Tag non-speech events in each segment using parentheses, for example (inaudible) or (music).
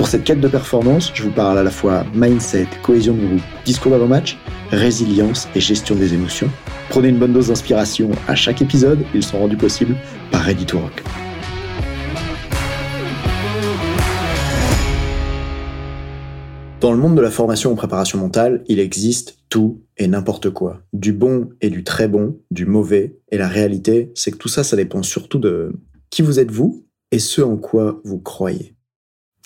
Pour cette quête de performance, je vous parle à la fois mindset, cohésion de groupe, discours d'avant-match, résilience et gestion des émotions. Prenez une bonne dose d'inspiration à chaque épisode, ils sont rendus possibles par Ready to Rock. Dans le monde de la formation en préparation mentale, il existe tout et n'importe quoi. Du bon et du très bon, du mauvais. Et la réalité, c'est que tout ça, ça dépend surtout de qui vous êtes vous et ce en quoi vous croyez.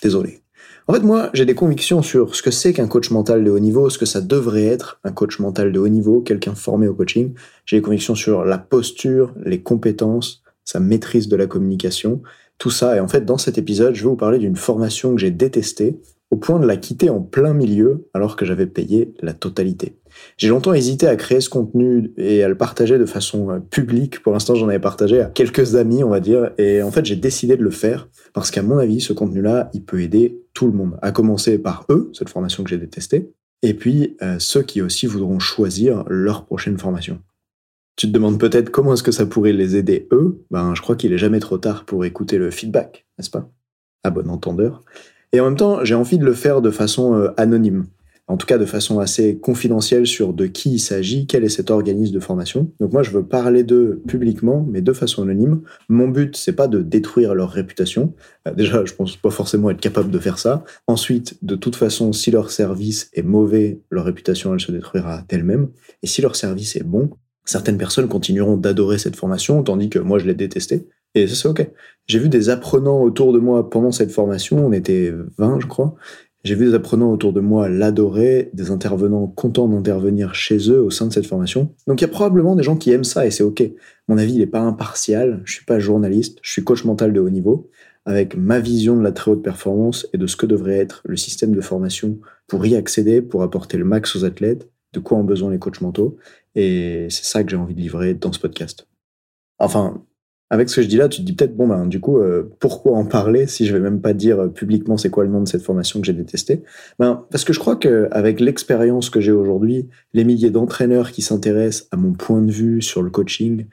Désolé. En fait, moi, j'ai des convictions sur ce que c'est qu'un coach mental de haut niveau, ce que ça devrait être un coach mental de haut niveau, quelqu'un formé au coaching. J'ai des convictions sur la posture, les compétences, sa maîtrise de la communication, tout ça. Et en fait, dans cet épisode, je vais vous parler d'une formation que j'ai détestée au point de la quitter en plein milieu alors que j'avais payé la totalité. J'ai longtemps hésité à créer ce contenu et à le partager de façon euh, publique. Pour l'instant, j'en avais partagé à quelques amis, on va dire. Et en fait, j'ai décidé de le faire parce qu'à mon avis, ce contenu-là, il peut aider tout le monde. À commencer par eux, cette formation que j'ai détestée, et puis euh, ceux qui aussi voudront choisir leur prochaine formation. Tu te demandes peut-être comment est-ce que ça pourrait les aider eux? Ben, je crois qu'il est jamais trop tard pour écouter le feedback, n'est-ce pas? À bon entendeur. Et en même temps, j'ai envie de le faire de façon euh, anonyme. En tout cas, de façon assez confidentielle sur de qui il s'agit, quel est cet organisme de formation. Donc moi, je veux parler d'eux publiquement, mais de façon anonyme. Mon but, c'est pas de détruire leur réputation. Euh, déjà, je pense pas forcément être capable de faire ça. Ensuite, de toute façon, si leur service est mauvais, leur réputation, elle se détruira d'elle-même. Et si leur service est bon, certaines personnes continueront d'adorer cette formation, tandis que moi, je l'ai détestée. Et ça, c'est OK. J'ai vu des apprenants autour de moi pendant cette formation, on était 20, je crois. J'ai vu des apprenants autour de moi l'adorer, des intervenants contents d'intervenir chez eux au sein de cette formation. Donc il y a probablement des gens qui aiment ça et c'est OK. Mon avis, il n'est pas impartial, je suis pas journaliste, je suis coach mental de haut niveau, avec ma vision de la très haute performance et de ce que devrait être le système de formation pour y accéder, pour apporter le max aux athlètes, de quoi ont besoin les coachs mentaux. Et c'est ça que j'ai envie de livrer dans ce podcast. Enfin, avec ce que je dis là, tu te dis peut-être, bon, ben, du coup, euh, pourquoi en parler si je vais même pas dire euh, publiquement c'est quoi le nom de cette formation que j'ai détestée? Ben, Parce que je crois qu'avec l'expérience que j'ai aujourd'hui, les milliers d'entraîneurs qui s'intéressent à mon point de vue sur le coaching,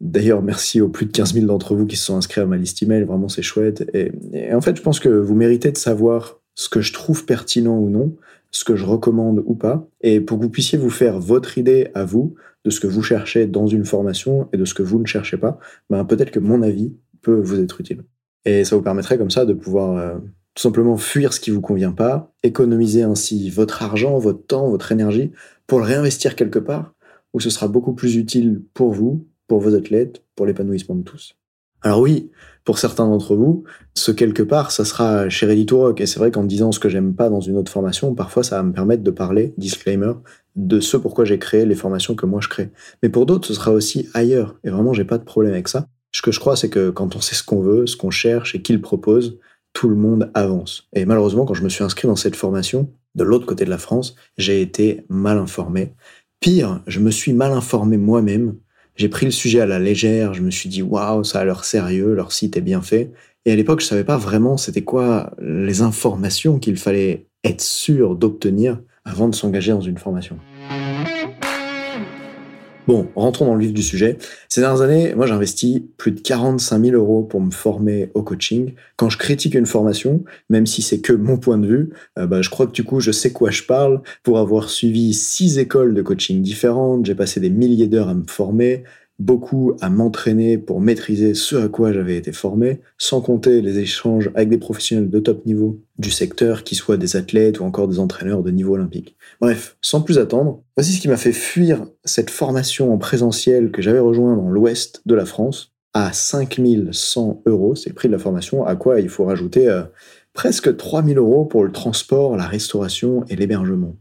d'ailleurs, merci aux plus de 15 000 d'entre vous qui se sont inscrits à ma liste email, vraiment c'est chouette. Et, et en fait, je pense que vous méritez de savoir ce que je trouve pertinent ou non, ce que je recommande ou pas, et pour que vous puissiez vous faire votre idée à vous de ce que vous cherchez dans une formation et de ce que vous ne cherchez pas, ben peut-être que mon avis peut vous être utile. Et ça vous permettrait comme ça de pouvoir euh, tout simplement fuir ce qui vous convient pas, économiser ainsi votre argent, votre temps, votre énergie pour le réinvestir quelque part où ce sera beaucoup plus utile pour vous, pour vos athlètes, pour l'épanouissement de tous. Alors oui, pour certains d'entre vous, ce quelque part, ça sera chez Ready Rock. Et c'est vrai qu'en disant ce que j'aime pas dans une autre formation, parfois ça va me permettre de parler, disclaimer, de ce pourquoi j'ai créé les formations que moi je crée. Mais pour d'autres, ce sera aussi ailleurs. Et vraiment, j'ai pas de problème avec ça. Ce que je crois, c'est que quand on sait ce qu'on veut, ce qu'on cherche et qui le propose, tout le monde avance. Et malheureusement, quand je me suis inscrit dans cette formation, de l'autre côté de la France, j'ai été mal informé. Pire, je me suis mal informé moi-même j'ai pris le sujet à la légère, je me suis dit waouh, ça a l'air sérieux, leur site est bien fait. Et à l'époque, je savais pas vraiment c'était quoi les informations qu'il fallait être sûr d'obtenir avant de s'engager dans une formation. Bon, rentrons dans le vif du sujet. Ces dernières années, moi, j'ai investi plus de 45 000 euros pour me former au coaching. Quand je critique une formation, même si c'est que mon point de vue, euh, bah, je crois que du coup, je sais quoi je parle. Pour avoir suivi six écoles de coaching différentes, j'ai passé des milliers d'heures à me former beaucoup à m'entraîner pour maîtriser ce à quoi j'avais été formé, sans compter les échanges avec des professionnels de top niveau du secteur, qui soient des athlètes ou encore des entraîneurs de niveau olympique. Bref, sans plus attendre, voici ce qui m'a fait fuir cette formation en présentiel que j'avais rejoint dans l'ouest de la France à 5100 euros, c'est le prix de la formation, à quoi il faut rajouter euh, presque 3000 euros pour le transport, la restauration et l'hébergement.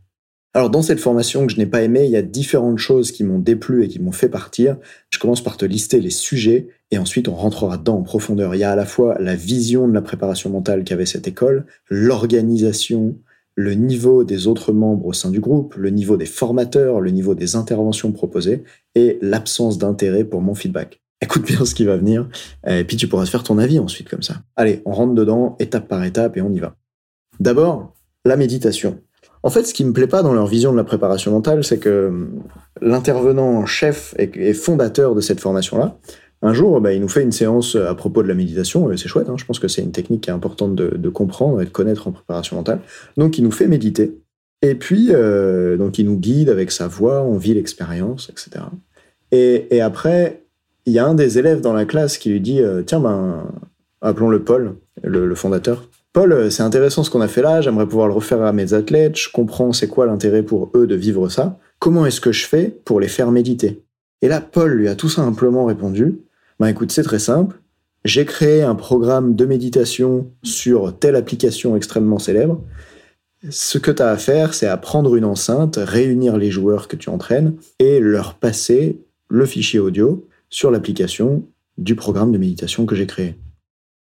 Alors dans cette formation que je n'ai pas aimée, il y a différentes choses qui m'ont déplu et qui m'ont fait partir. Je commence par te lister les sujets et ensuite on rentrera dedans en profondeur. Il y a à la fois la vision de la préparation mentale qu'avait cette école, l'organisation, le niveau des autres membres au sein du groupe, le niveau des formateurs, le niveau des interventions proposées et l'absence d'intérêt pour mon feedback. Écoute bien ce qui va venir, et puis tu pourras te faire ton avis ensuite comme ça. Allez, on rentre dedans, étape par étape, et on y va. D'abord, la méditation. En fait, ce qui me plaît pas dans leur vision de la préparation mentale, c'est que hum, l'intervenant chef et fondateur de cette formation-là, un jour, bah, il nous fait une séance à propos de la méditation, c'est chouette, hein. je pense que c'est une technique qui est importante de, comprendre et de connaître en préparation mentale. Donc il nous fait méditer, et puis euh, donc il nous guide avec sa voix, on vit l'expérience, etc. Et, après, il y a un des élèves dans la classe qui lui dit, euh, tiens, ben, appelons-le Paul, le fondateur. Paul, euh, c'est intéressant ce qu'on a fait là, j'aimerais pouvoir le refaire à mes athlètes, je comprends c'est quoi l'intérêt pour eux de vivre ça, comment est-ce que je fais pour les faire méditer? Et là, Paul lui a tout simplement répondu, bah écoute, c'est très simple. J'ai créé un programme de méditation sur telle application extrêmement célèbre. Ce que tu as à faire, c'est à prendre une enceinte, réunir les joueurs que tu entraînes et leur passer le fichier audio sur l'application du programme de méditation que j'ai créé.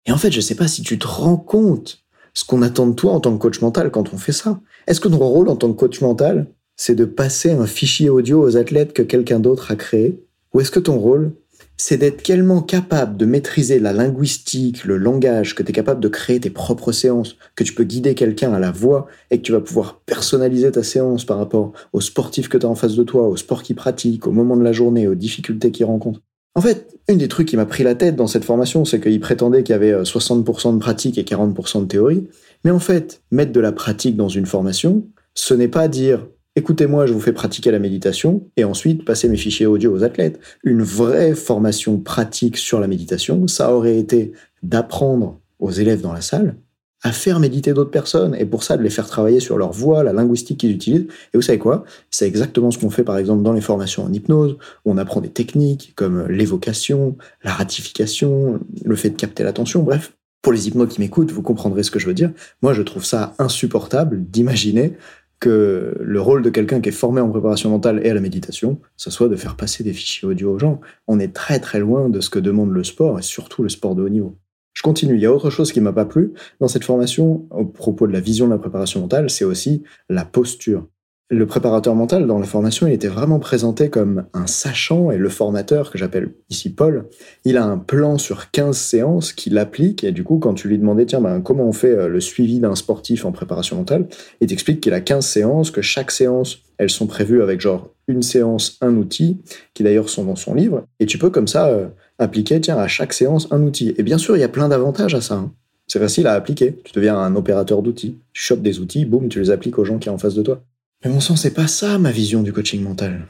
Et en fait, je ne sais pas si tu te rends compte ce qu'on attend de toi en tant que coach mental quand on fait ça. Est-ce que ton rôle en tant que coach mental, c'est de passer un fichier audio aux athlètes que quelqu'un d'autre a créé? Ou est-ce que ton rôle, c'est d'être tellement capable de maîtriser la linguistique, le langage, que tu es capable de créer tes propres séances, que tu peux guider quelqu'un à la voix et que tu vas pouvoir personnaliser ta séance par rapport au sportif que tu as en face de toi, au sport qu'il pratique, au moment de la journée, aux difficultés qu'il rencontre? En fait, une des trucs qui m'a pris la tête dans cette formation, c'est qu'il prétendait qu'il y avait 60% euh, de pratique et 40% de théorie. Mais en fait, mettre de la pratique dans une formation, ce n'est pas dire Écoutez-moi, je vous fais pratiquer la méditation et ensuite passer mes fichiers audio aux athlètes. Une vraie formation pratique sur la méditation, ça aurait été d'apprendre aux élèves dans la salle à faire méditer d'autres personnes et pour ça de les faire travailler sur leur voix, la linguistique qu'ils utilisent. Et vous savez quoi? C'est exactement ce qu'on fait par exemple dans les formations en hypnose, où on apprend des techniques comme l'évocation, la ratification, le fait de capter l'attention, bref. Pour les hypnos qui m'écoutent, vous comprendrez ce que je veux dire. Moi, je trouve ça insupportable d'imaginer que le rôle de quelqu'un qui est formé en préparation mentale et à la méditation, ce soit de faire passer des fichiers audio aux gens. On est très très loin de ce que demande le sport et surtout le sport de haut niveau. Je continue. Il y a autre chose qui m'a pas plu dans cette formation au propos de la vision de la préparation mentale, c'est aussi la posture. Le préparateur mental dans la formation, il était vraiment présenté comme un sachant et le formateur, que j'appelle ici Paul, il a un plan sur 15 séances qu'il applique et du coup, quand tu lui demandais, tiens, ben, comment on fait euh, le suivi d'un sportif en préparation mentale, il t'explique qu'il a 15 séances, que chaque séance, elles sont prévues avec genre une séance, un outil, qui d'ailleurs sont dans son livre, et tu peux comme ça euh, appliquer, tiens, à chaque séance, un outil. Et bien sûr, il y a plein d'avantages à ça. Hein. C'est facile à appliquer. Tu deviens un opérateur d'outils. Tu chopes des outils, boum, tu les appliques aux gens qui sont en face de toi. Mais mon sens, c'est pas ça ma vision du coaching mental.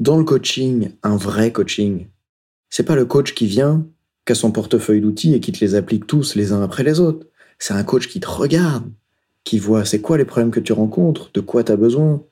Dans le coaching, un vrai coaching, c'est pas le coach qui vient, qui a son portefeuille d'outils et qui te les applique tous les uns après les autres. C'est un coach qui te regarde, qui voit c'est quoi les problèmes que tu rencontres, de quoi tu as besoin,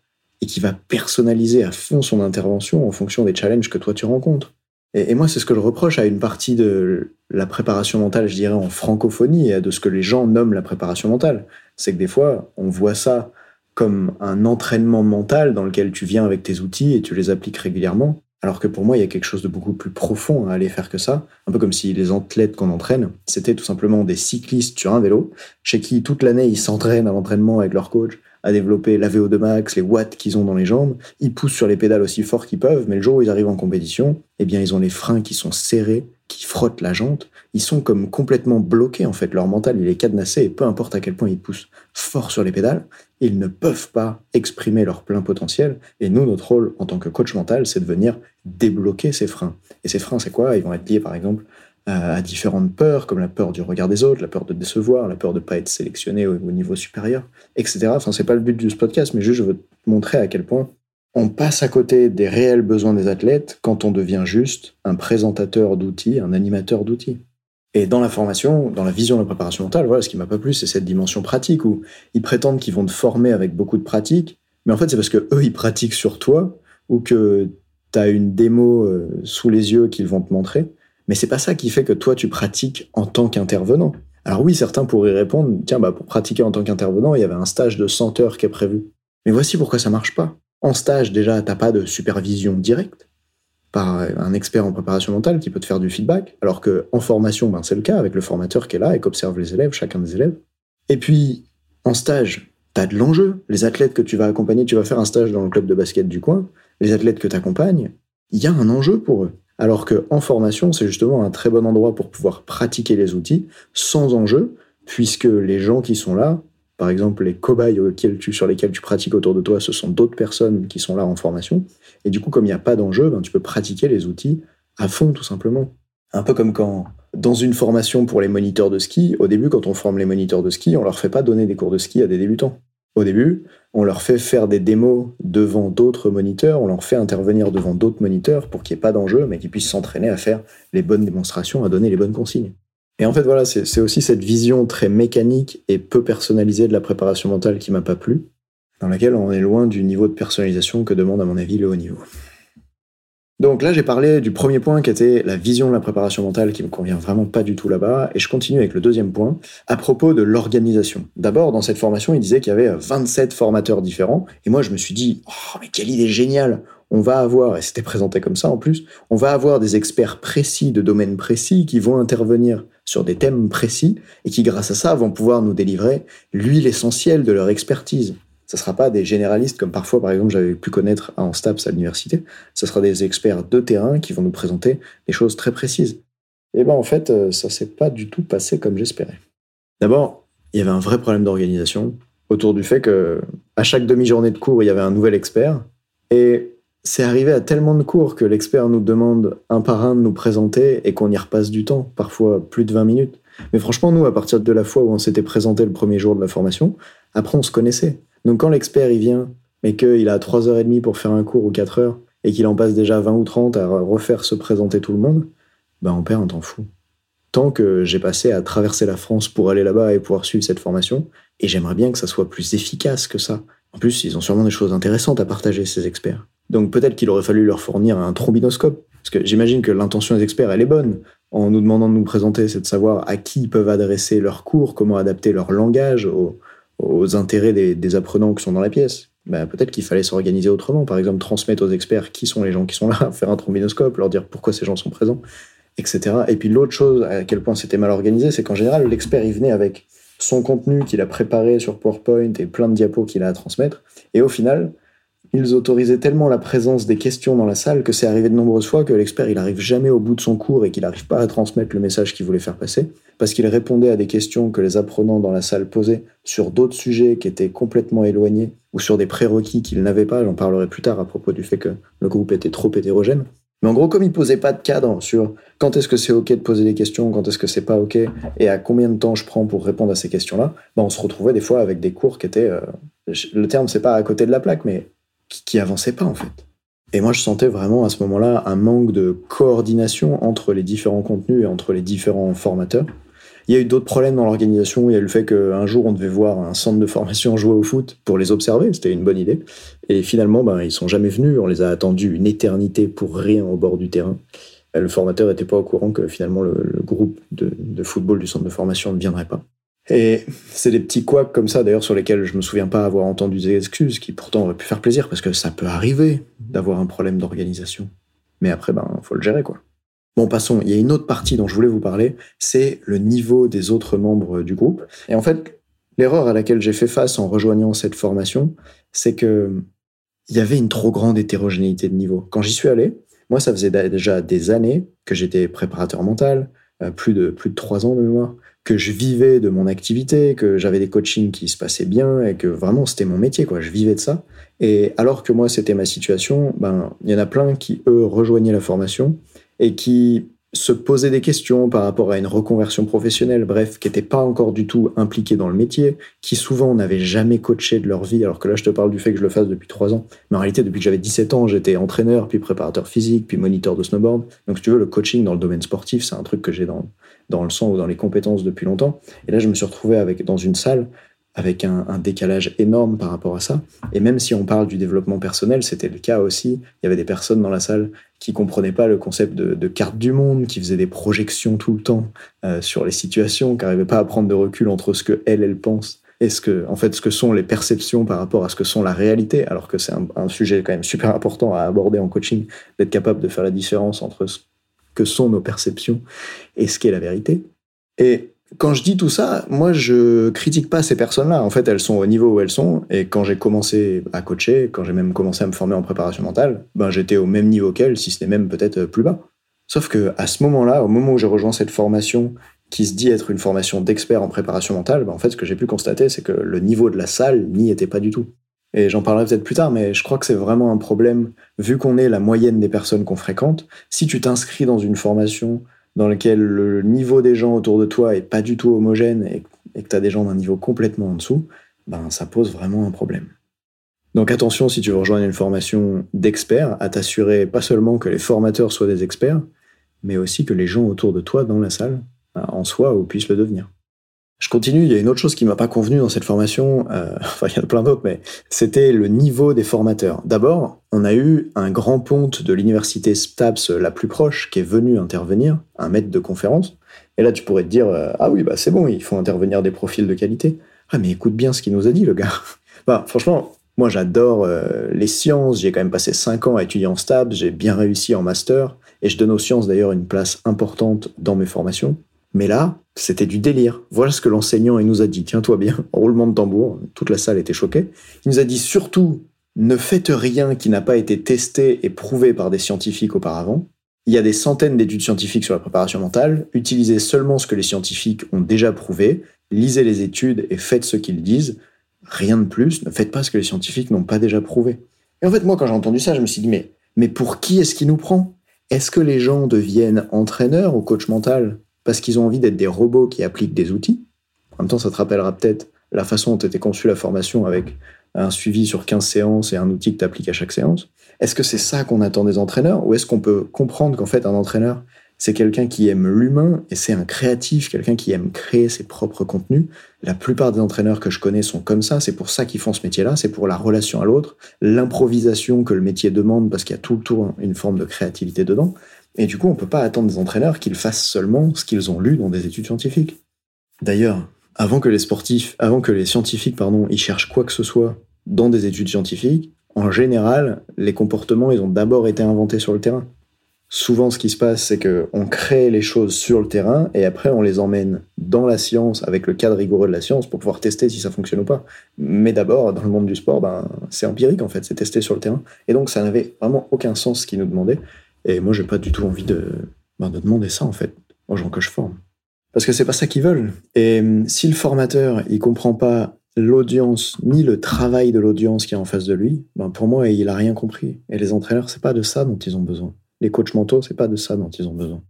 et qui va personnaliser à fond son intervention en fonction des challenges que toi tu rencontres. Et, moi, c'est ce que je reproche à une partie de la préparation mentale, je dirais, en francophonie, et de ce que les gens nomment la préparation mentale. C'est que des fois, on voit ça comme un entraînement mental dans lequel tu viens avec tes outils et tu les appliques régulièrement. Alors que pour moi, il y a quelque chose de beaucoup plus profond à aller faire que ça. Un peu comme si les athlètes qu'on entraîne, c'était tout simplement des cyclistes sur un vélo, chez qui toute l'année ils s'entraînent à l'entraînement avec leur coach, à développer la VO2 max, les watts qu'ils ont dans les jambes. Ils poussent sur les pédales aussi fort qu'ils peuvent, mais le jour où ils arrivent en compétition, eh bien, ils ont les freins qui sont serrés, qui frottent la jante. Ils sont comme complètement bloqués, en fait. Leur mental, il est cadenassé et peu importe à quel point ils poussent fort sur les pédales, ils ne peuvent pas exprimer leur plein potentiel. Et nous, notre rôle en tant que coach mental, c'est de venir débloquer ces freins. Et ces freins, c'est quoi? Ils vont être liés, par exemple, à différentes peurs, comme la peur du regard des autres, la peur de décevoir, la peur de ne pas être sélectionné au, niveau supérieur, etc. Enfin, c'est pas le but de ce podcast, mais juste je veux te montrer à quel point on passe à côté des réels besoins des athlètes quand on devient juste un présentateur d'outils, un animateur d'outils. Et dans la formation, dans la vision de la préparation mentale, voilà, ce qui m'a pas plu, c'est cette dimension pratique où ils prétendent qu'ils vont te former avec beaucoup de pratique, mais en fait, c'est parce que eux, ils pratiquent sur toi ou que tu as une démo euh, sous les yeux qu'ils vont te montrer. Mais c'est pas ça qui fait que toi, tu pratiques en tant qu'intervenant. Alors oui, certains pourraient répondre, tiens, bah, pour pratiquer en tant qu'intervenant, il y avait un stage de 100 heures qui est prévu. Mais voici pourquoi ça marche pas. En stage, déjà, t'as pas de supervision directe par un expert en préparation mentale qui peut te faire du feedback, alors que en formation, ben, c'est le cas avec le formateur qui est là et qui observe les élèves, chacun des élèves. Et puis, en stage, tu as de l'enjeu. Les athlètes que tu vas accompagner, tu vas faire un stage dans le club de basket du coin, les athlètes que tu accompagnes, il y a un enjeu pour eux. Alors qu'en formation, c'est justement un très bon endroit pour pouvoir pratiquer les outils sans enjeu, puisque les gens qui sont là, par exemple les cobayes sur lesquels tu pratiques autour de toi, ce sont d'autres personnes qui sont là en formation. Et du coup, comme il n'y a pas d'enjeu, ben, tu peux pratiquer les outils à fond, tout simplement. Un peu comme quand, dans une formation pour les moniteurs de ski, au début, quand on forme les moniteurs de ski, on leur fait pas donner des cours de ski à des débutants. Au début, on leur fait faire des démos devant d'autres moniteurs, on leur fait intervenir devant d'autres moniteurs pour qu'il n'y ait pas d'enjeu, mais qu'ils puissent s'entraîner à faire les bonnes démonstrations, à donner les bonnes consignes. Et en fait, voilà, c'est aussi cette vision très mécanique et peu personnalisée de la préparation mentale qui m'a pas plu, dans laquelle on est loin du niveau de personnalisation que demande, à mon avis, le haut niveau. Donc là, j'ai parlé du premier point qui était la vision de la préparation mentale qui me convient vraiment pas du tout là-bas. Et je continue avec le deuxième point à propos de l'organisation. D'abord, dans cette formation, il disait qu'il y avait 27 formateurs différents. Et moi, je me suis dit, oh, mais quelle idée géniale! On va avoir, et c'était présenté comme ça en plus, on va avoir des experts précis de domaines précis qui vont intervenir sur des thèmes précis et qui, grâce à ça, vont pouvoir nous délivrer l'huile essentielle de leur expertise ça sera pas des généralistes comme parfois, par exemple, j'avais pu connaître en STAPS à l'université. Ça sera des experts de terrain qui vont nous présenter des choses très précises. Et ben en fait, euh, ça s'est pas du tout passé comme j'espérais. D'abord, il y avait un vrai problème d'organisation autour du fait que à chaque demi-journée de cours, il y avait un nouvel expert et c'est arrivé à tellement de cours que l'expert nous demande un par un de nous présenter et qu'on y repasse du temps, parfois plus de 20 minutes. Mais franchement, nous, à partir de la fois où on s'était présenté le premier jour de la formation, après on se connaissait. Donc quand l'expert il vient, mais qu'il a 3h30 pour faire un cours ou 4 heures, et qu'il en passe déjà 20 ou 30 à refaire se présenter tout le monde, ben on perd un temps fou. Tant que j'ai passé à traverser la France pour aller là-bas et pouvoir suivre cette formation, et j'aimerais bien que ça soit plus efficace que ça. En plus, ils ont sûrement des choses intéressantes à partager, ces experts. Donc peut-être qu'il aurait fallu leur fournir un trombinoscope, parce que j'imagine que l'intention des experts, elle est bonne. En nous demandant de nous présenter, c'est de savoir à qui ils peuvent adresser leurs cours, comment adapter leur langage aux, aux intérêts des, apprenants qui sont dans la pièce. Bah, peut-être qu'il fallait s'organiser autrement. Par exemple, transmettre aux experts qui sont les gens qui sont là, (laughs) faire un trombinoscope, leur dire pourquoi ces gens sont présents, etc. Et puis l'autre chose, à quel point c'était mal organisé, c'est qu'en général, l'expert, il venait avec son contenu qu'il a préparé sur PowerPoint et plein de diapos qu'il a à transmettre. Et au final, ils autorisaient tellement la présence des questions dans la salle que c'est arrivé de nombreuses fois que l'expert il jamais au bout de son cours et qu'il n'arrive pas à transmettre le message qu'il voulait faire passer parce qu'il répondait à des questions que les apprenants dans la salle posaient sur d'autres sujets qui étaient complètement éloignés ou sur des prérequis qu'ils n'avaient pas. J'en parlerai plus tard à propos du fait que le groupe était trop hétérogène. Mais en gros, comme il posait pas de cadre sur quand est-ce que c'est ok de poser des questions, quand est-ce que c'est pas ok, et à combien de temps je prends pour répondre à ces questions-là, ben on se retrouvait des fois avec des cours qui étaient, euh, le terme c'est pas à côté de la plaque, mais qui, avançait pas en fait. Et moi, je sentais vraiment à ce moment-là un manque de coordination entre les différents contenus et entre les différents formateurs. Il y a eu d'autres problèmes dans l'organisation. Il y a eu le fait qu'un jour, on devait voir un centre de formation jouer au foot pour les observer. C'était une bonne idée. Et finalement, ben, ils sont jamais venus. On les a attendus une éternité pour rien au bord du terrain. Le formateur n'était pas au courant que finalement le, groupe de, football du centre de formation ne viendrait pas. Et c'est des petits couacs comme ça, d'ailleurs, sur lesquels je me souviens pas avoir entendu des excuses, qui pourtant auraient pu faire plaisir, parce que ça peut arriver d'avoir un problème d'organisation. Mais après, ben, faut le gérer, quoi. Bon, passons. Il y a une autre partie dont je voulais vous parler, c'est le niveau des autres membres du groupe. Et en fait, l'erreur à laquelle j'ai fait face en rejoignant cette formation, c'est que il y avait une trop grande hétérogénéité de niveau. Quand j'y suis allé, moi, ça faisait déjà des années que j'étais préparateur mental, euh, plus de plus de trois ans de mémoire, que je vivais de mon activité, que j'avais des coachings qui se passaient bien et que vraiment c'était mon métier, quoi. Je vivais de ça. Et alors que moi c'était ma situation, ben il y en a plein qui eux rejoignaient la formation et qui se posaient des questions par rapport à une reconversion professionnelle, bref, qui n'étaient pas encore du tout impliqués dans le métier, qui souvent n'avaient jamais coaché de leur vie, alors que là je te parle du fait que je le fasse depuis trois ans. Mais en réalité, depuis que j'avais 17 ans, j'étais entraîneur, puis préparateur physique, puis moniteur de snowboard. Donc si tu veux, le coaching dans le domaine sportif, c'est un truc que j'ai dans, dans le sang ou dans les compétences depuis longtemps. Et là, je me suis retrouvé avec, dans une salle avec un, décalage énorme par rapport à ça. Et même si on parle du développement personnel, c'était le cas aussi. Il y avait des personnes dans la salle qui comprenaient pas le concept de, carte du monde, qui faisaient des projections tout le temps euh, sur les situations, qui n'arrivaient pas à prendre de recul entre ce que elle, elle pense et ce que, en fait, ce que sont les perceptions par rapport à ce que sont la réalité, alors que c'est un, un sujet quand même super important à aborder en coaching, d'être capable de faire la différence entre ce que sont nos perceptions et ce qu'est la vérité. Et quand je dis tout ça, moi, je critique pas ces personnes-là. En fait, elles sont au niveau où elles sont. Et quand j'ai commencé à coacher, quand j'ai même commencé à me former en préparation mentale, ben, j'étais au même niveau qu'elles, si ce n'est même peut-être plus bas. Sauf que à ce moment-là, au moment où j'ai rejoint cette formation qui se dit être une formation d'expert en préparation mentale, ben, en fait, ce que j'ai pu constater, c'est que le niveau de la salle n'y était pas du tout. Et j'en parlerai peut-être plus tard, mais je crois que c'est vraiment un problème, vu qu'on est la moyenne des personnes qu'on fréquente. Si tu t'inscris dans une formation dans laquelle le niveau des gens autour de toi est pas du tout homogène et, que tu as des gens d'un niveau complètement en dessous, ben ça pose vraiment un problème. Donc attention si tu veux rejoindre une formation d'experts, à t'assurer pas seulement que les formateurs soient des experts, mais aussi que les gens autour de toi dans la salle ben, en soient ou puissent le devenir. Je continue, il y a une autre chose qui m'a pas convenu dans cette formation, euh, (laughs) enfin il y en a plein d'autres, mais c'était le niveau des formateurs. D'abord, on a eu un grand ponte de l'université STAPS la plus proche qui est venu intervenir, un maître de conférence, et là tu pourrais te dire, euh, ah oui, bah c'est bon, il faut intervenir des profils de qualité. Ah mais écoute bien ce qu'il nous a dit le gars. (laughs) bah franchement, moi j'adore euh, les sciences, j'ai quand même passé 5 ans à étudier en STAPS, j'ai bien réussi en master, et je donne aux sciences d'ailleurs une place importante dans mes formations. Mais là, c'était du délire. Voilà ce que l'enseignant nous a dit. Tiens-toi bien, (laughs) roulement de tambour. Toute la salle était choquée. Il nous a dit surtout, ne faites rien qui n'a pas été testé et prouvé par des scientifiques auparavant. Il y a des centaines d'études scientifiques sur la préparation mentale. Utilisez seulement ce que les scientifiques ont déjà prouvé. Lisez les études et faites ce qu'ils disent. Rien de plus. Ne faites pas ce que les scientifiques n'ont pas déjà prouvé. Et en fait, moi, quand j'ai entendu ça, je me suis dit, mais, pour qui est-ce qui nous prend? Est-ce que les gens deviennent entraîneurs ou coach mental? Parce qu'ils ont envie d'être des robots qui appliquent des outils. En même temps, ça te rappellera peut-être la façon dont était conçue la formation avec un suivi sur 15 séances et un outil que tu appliques à chaque séance. Est-ce que c'est ça qu'on attend des entraîneurs ou est-ce qu'on peut comprendre qu'en fait un entraîneur, c'est quelqu'un qui aime l'humain et c'est un créatif, quelqu'un qui aime créer ses propres contenus? La plupart des entraîneurs que je connais sont comme ça, c'est pour ça qu'ils font ce métier-là, c'est pour la relation à l'autre, l'improvisation que le métier demande parce qu'il y a tout le tour une forme de créativité dedans. Et du coup, on ne peut pas attendre des entraîneurs qu'ils fassent seulement ce qu'ils ont lu dans des études scientifiques. D'ailleurs, avant que les sportifs, avant que les scientifiques, pardon, ils cherchent quoi que ce soit dans des études scientifiques, en général, les comportements, ils ont d'abord été inventés sur le terrain. Souvent, ce qui se passe, c'est qu'on crée les choses sur le terrain et après, on les emmène dans la science avec le cadre rigoureux de la science pour pouvoir tester si ça fonctionne ou pas. Mais d'abord, dans le monde du sport, ben, c'est empirique en fait, c'est testé sur le terrain. Et donc, ça n'avait vraiment aucun sens ce qu'ils nous demandaient. Et moi, j'ai pas du tout envie de, ben, de demander ça, en fait, aux gens que je forme. Parce que c'est pas ça qu'ils veulent. Et hum, si le formateur, il comprend pas l'audience, ni le travail de l'audience qui est en face de lui, ben pour moi, il a rien compris. Et les entraîneurs, c'est pas de ça dont ils ont besoin. Les coachs mentaux, c'est pas de ça dont ils ont besoin.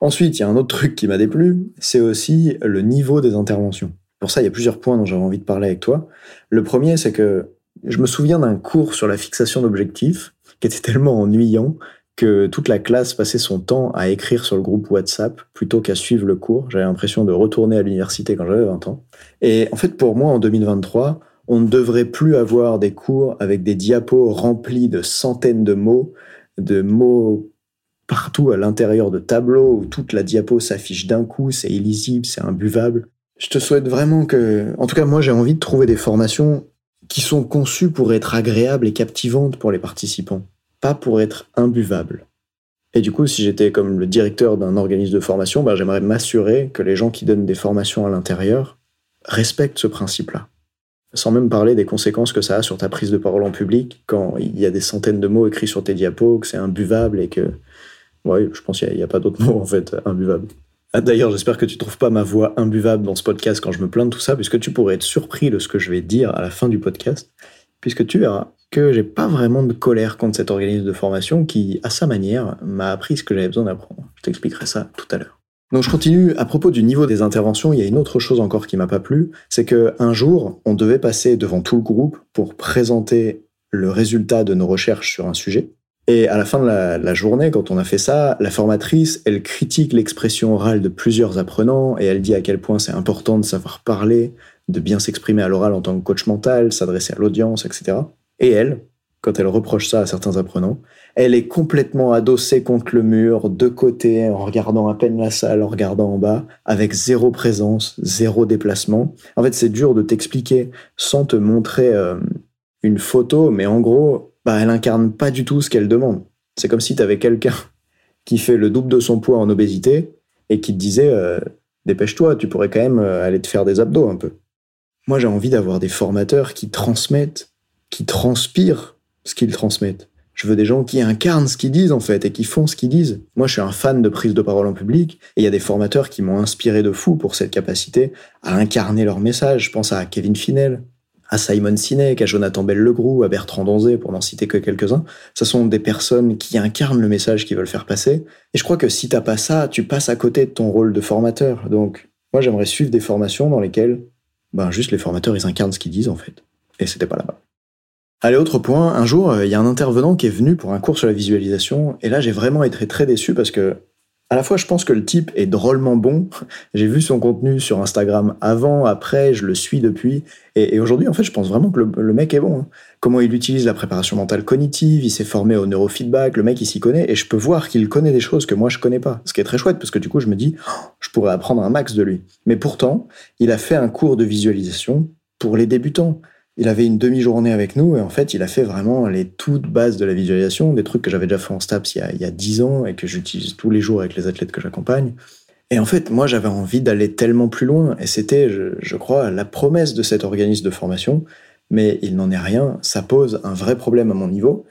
Ensuite, il y a un autre truc qui m'a déplu, c'est aussi le niveau des interventions. Pour ça, il y a plusieurs points dont j'avais envie de parler avec toi. Le premier, c'est que je me souviens d'un cours sur la fixation d'objectifs qui était tellement ennuyant que toute la classe passait son temps à écrire sur le groupe WhatsApp plutôt qu'à suivre le cours. J'avais l'impression de retourner à l'université quand j'avais 20 ans. Et en fait, pour moi, en 2023, on ne devrait plus avoir des cours avec des diapos remplis de centaines de mots, de mots partout à l'intérieur de tableaux où toute la diapo s'affiche d'un coup, c'est illisible, c'est imbuvable. Je te souhaite vraiment que, en tout cas, moi, j'ai envie de trouver des formations qui sont conçues pour être agréables et captivantes pour les participants pas pour être imbuvable. Et du coup, si j'étais comme le directeur d'un organisme de formation, ben, j'aimerais m'assurer que les gens qui donnent des formations à l'intérieur respectent ce principe-là. Sans même parler des conséquences que ça a sur ta prise de parole en public quand il y a des centaines de mots écrits sur tes diapos, que c'est imbuvable et que. Oui, je pense qu'il n'y a, pas d'autres mots en fait, imbuvable. Ah, d'ailleurs, j'espère que tu trouves pas ma voix imbuvable dans ce podcast quand je me plains de tout ça, puisque tu pourrais être surpris de ce que je vais dire à la fin du podcast, puisque tu verras que j'ai pas vraiment de colère contre cet organisme de formation qui, à sa manière, m'a appris ce que j'avais besoin d'apprendre. Je t'expliquerai ça tout à l'heure. Donc je continue. À propos du niveau des interventions, il y a une autre chose encore qui m'a pas plu, c'est que un jour, on devait passer devant tout le groupe pour présenter le résultat de nos recherches sur un sujet. Et à la fin de la, la, journée, quand on a fait ça, la formatrice, elle critique l'expression orale de plusieurs apprenants et elle dit à quel point c'est important de savoir parler, de bien s'exprimer à l'oral en tant que coach mental, s'adresser à l'audience, etc. Et elle, quand elle reproche ça à certains apprenants, elle est complètement adossée contre le mur, de côté, en regardant à peine la salle, en regardant en bas, avec zéro présence, zéro déplacement. En fait, c'est dur de t'expliquer sans te montrer euh, une photo, mais en gros, bah, elle incarne pas du tout ce qu'elle demande. C'est comme si tu avais quelqu'un (laughs) qui fait le double de son poids en obésité et qui te disait euh, dépêche-toi, tu pourrais quand même euh, aller te faire des abdos un peu. Moi, j'ai envie d'avoir des formateurs qui transmettent, qui transpirent ce qu'ils transmettent. Je veux des gens qui incarnent ce qu'ils disent en fait et qui font ce qu'ils disent. Moi, je suis un fan de prise de parole en public et il y a des formateurs qui m'ont inspiré de fou pour cette capacité à incarner leur message. Je pense à Kevin Finel, à Simon Sinek, à Jonathan Bell-Legroux, à Bertrand Donzé, pour n'en citer que quelques-uns. Ce sont des personnes qui incarnent le message qu'ils veulent faire passer. Et je crois que si t'as pas ça, tu passes à côté de ton rôle de formateur. Donc, moi, j'aimerais suivre des formations dans lesquelles, ben, juste les formateurs, ils incarnent ce qu'ils disent, en fait. Et c'était pas là-bas. Allez, autre point, un jour, il y a un intervenant qui est venu pour un cours sur la visualisation, et là j'ai vraiment été très déçu parce que à la fois je pense que le type est drôlement bon, (laughs) j'ai vu son contenu sur Instagram avant, après, je le suis depuis, et, aujourd'hui en fait je pense vraiment que le, mec est bon. Hein. Comment il utilise la préparation mentale cognitive, il s'est formé au neurofeedback, le mec il s'y connaît, et je peux voir qu'il connaît des choses que moi je connais pas, ce qui est très chouette parce que du coup je me dis, oh, je pourrais apprendre un max de lui. Mais pourtant, il a fait un cours de visualisation pour les débutants il avait une demi-journée avec nous et en fait, il a fait vraiment les toutes bases de la visualisation, des trucs que j'avais déjà fait en STAPS il y a, dix ans et que j'utilise tous les jours avec les athlètes que j'accompagne. Et en fait, moi, j'avais envie d'aller tellement plus loin et c'était, je, crois, la promesse de cet organisme de formation, mais il n'en est rien. Ça pose un vrai problème à mon niveau.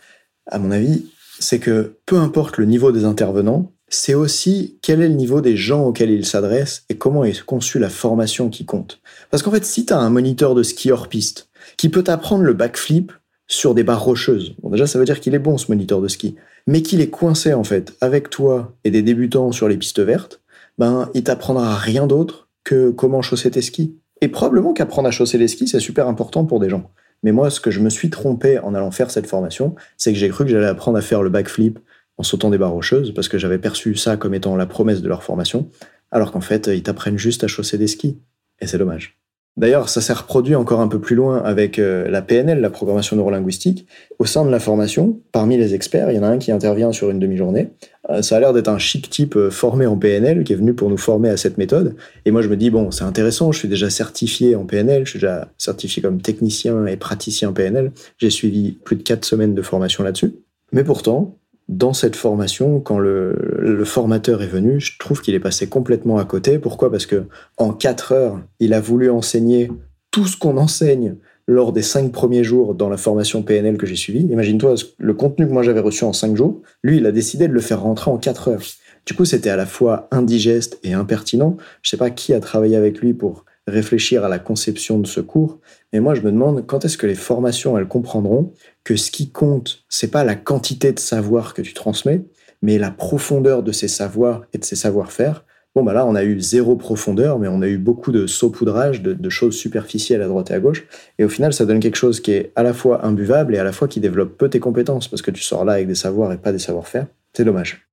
À mon avis, c'est que peu importe le niveau des intervenants, c'est aussi quel est le niveau des gens auxquels ils s'adressent et comment est conçue la formation qui compte. Parce qu'en fait, si tu as un moniteur de ski hors piste qui peut apprendre le backflip sur des barres rocheuses. Bon, déjà, ça veut dire qu'il est bon, ce moniteur de ski. Mais qu'il est coincé, en fait, avec toi et des débutants sur les pistes vertes, ben, il t'apprendra rien d'autre que comment chausser tes skis. Et probablement qu'apprendre à chausser les skis, c'est super important pour des gens. Mais moi, ce que je me suis trompé en allant faire cette formation, c'est que j'ai cru que j'allais apprendre à faire le backflip en sautant des barres rocheuses, parce que j'avais perçu ça comme étant la promesse de leur formation, alors qu'en fait, ils t'apprennent juste à chausser des skis. Et c'est dommage. D'ailleurs, ça s'est reproduit encore un peu plus loin avec euh, la PNL, la programmation neurolinguistique. Au sein de la formation, parmi les experts, il y en a un qui intervient sur une demi-journée. Euh, ça a l'air d'être un chic type euh, formé en PNL qui est venu pour nous former à cette méthode. Et moi, je me dis, bon, c'est intéressant, je suis déjà certifié en PNL, je suis déjà certifié comme technicien et praticien PNL. J'ai suivi plus de quatre semaines de formation là-dessus. Mais pourtant, dans cette formation, quand le, formateur est venu, je trouve qu'il est passé complètement à côté. Pourquoi? Parce que en quatre heures, il a voulu enseigner tout ce qu'on enseigne lors des cinq premiers jours dans la formation PNL que j'ai suivie. Imagine-toi le contenu que moi j'avais reçu en cinq jours. Lui, il a décidé de le faire rentrer en quatre heures. Du coup, c'était à la fois indigeste et impertinent. Je sais pas qui a travaillé avec lui pour réfléchir à la conception de ce cours. Mais moi, je me demande quand est-ce que les formations, elles comprendront que ce qui compte, c'est pas la quantité de savoir que tu transmets, mais la profondeur de ces savoirs et de ces savoir-faire. Bon, bah là, on a eu zéro profondeur, mais on a eu beaucoup de saupoudrage, de, de choses superficielles à droite et à gauche. Et au final, ça donne quelque chose qui est à la fois imbuvable et à la fois qui développe peu tes compétences, parce que tu sors là avec des savoirs et pas des savoir-faire. C'est dommage.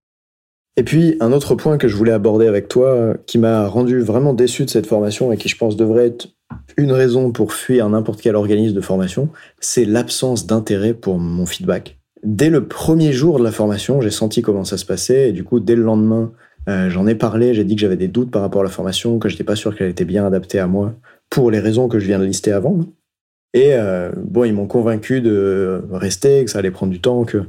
Et puis, un autre point que je voulais aborder avec toi, qui m'a rendu vraiment déçu de cette formation et qui, je pense, devrait être une raison pour fuir n'importe quel organisme de formation, c'est l'absence d'intérêt pour mon feedback. Dès le premier jour de la formation, j'ai senti comment ça se passait, et du coup, dès le lendemain, euh, j'en ai parlé, j'ai dit que j'avais des doutes par rapport à la formation, que je n'étais pas sûr qu'elle était bien adaptée à moi, pour les raisons que je viens de lister avant. Et euh, bon, ils m'ont convaincu de rester, que ça allait prendre du temps, que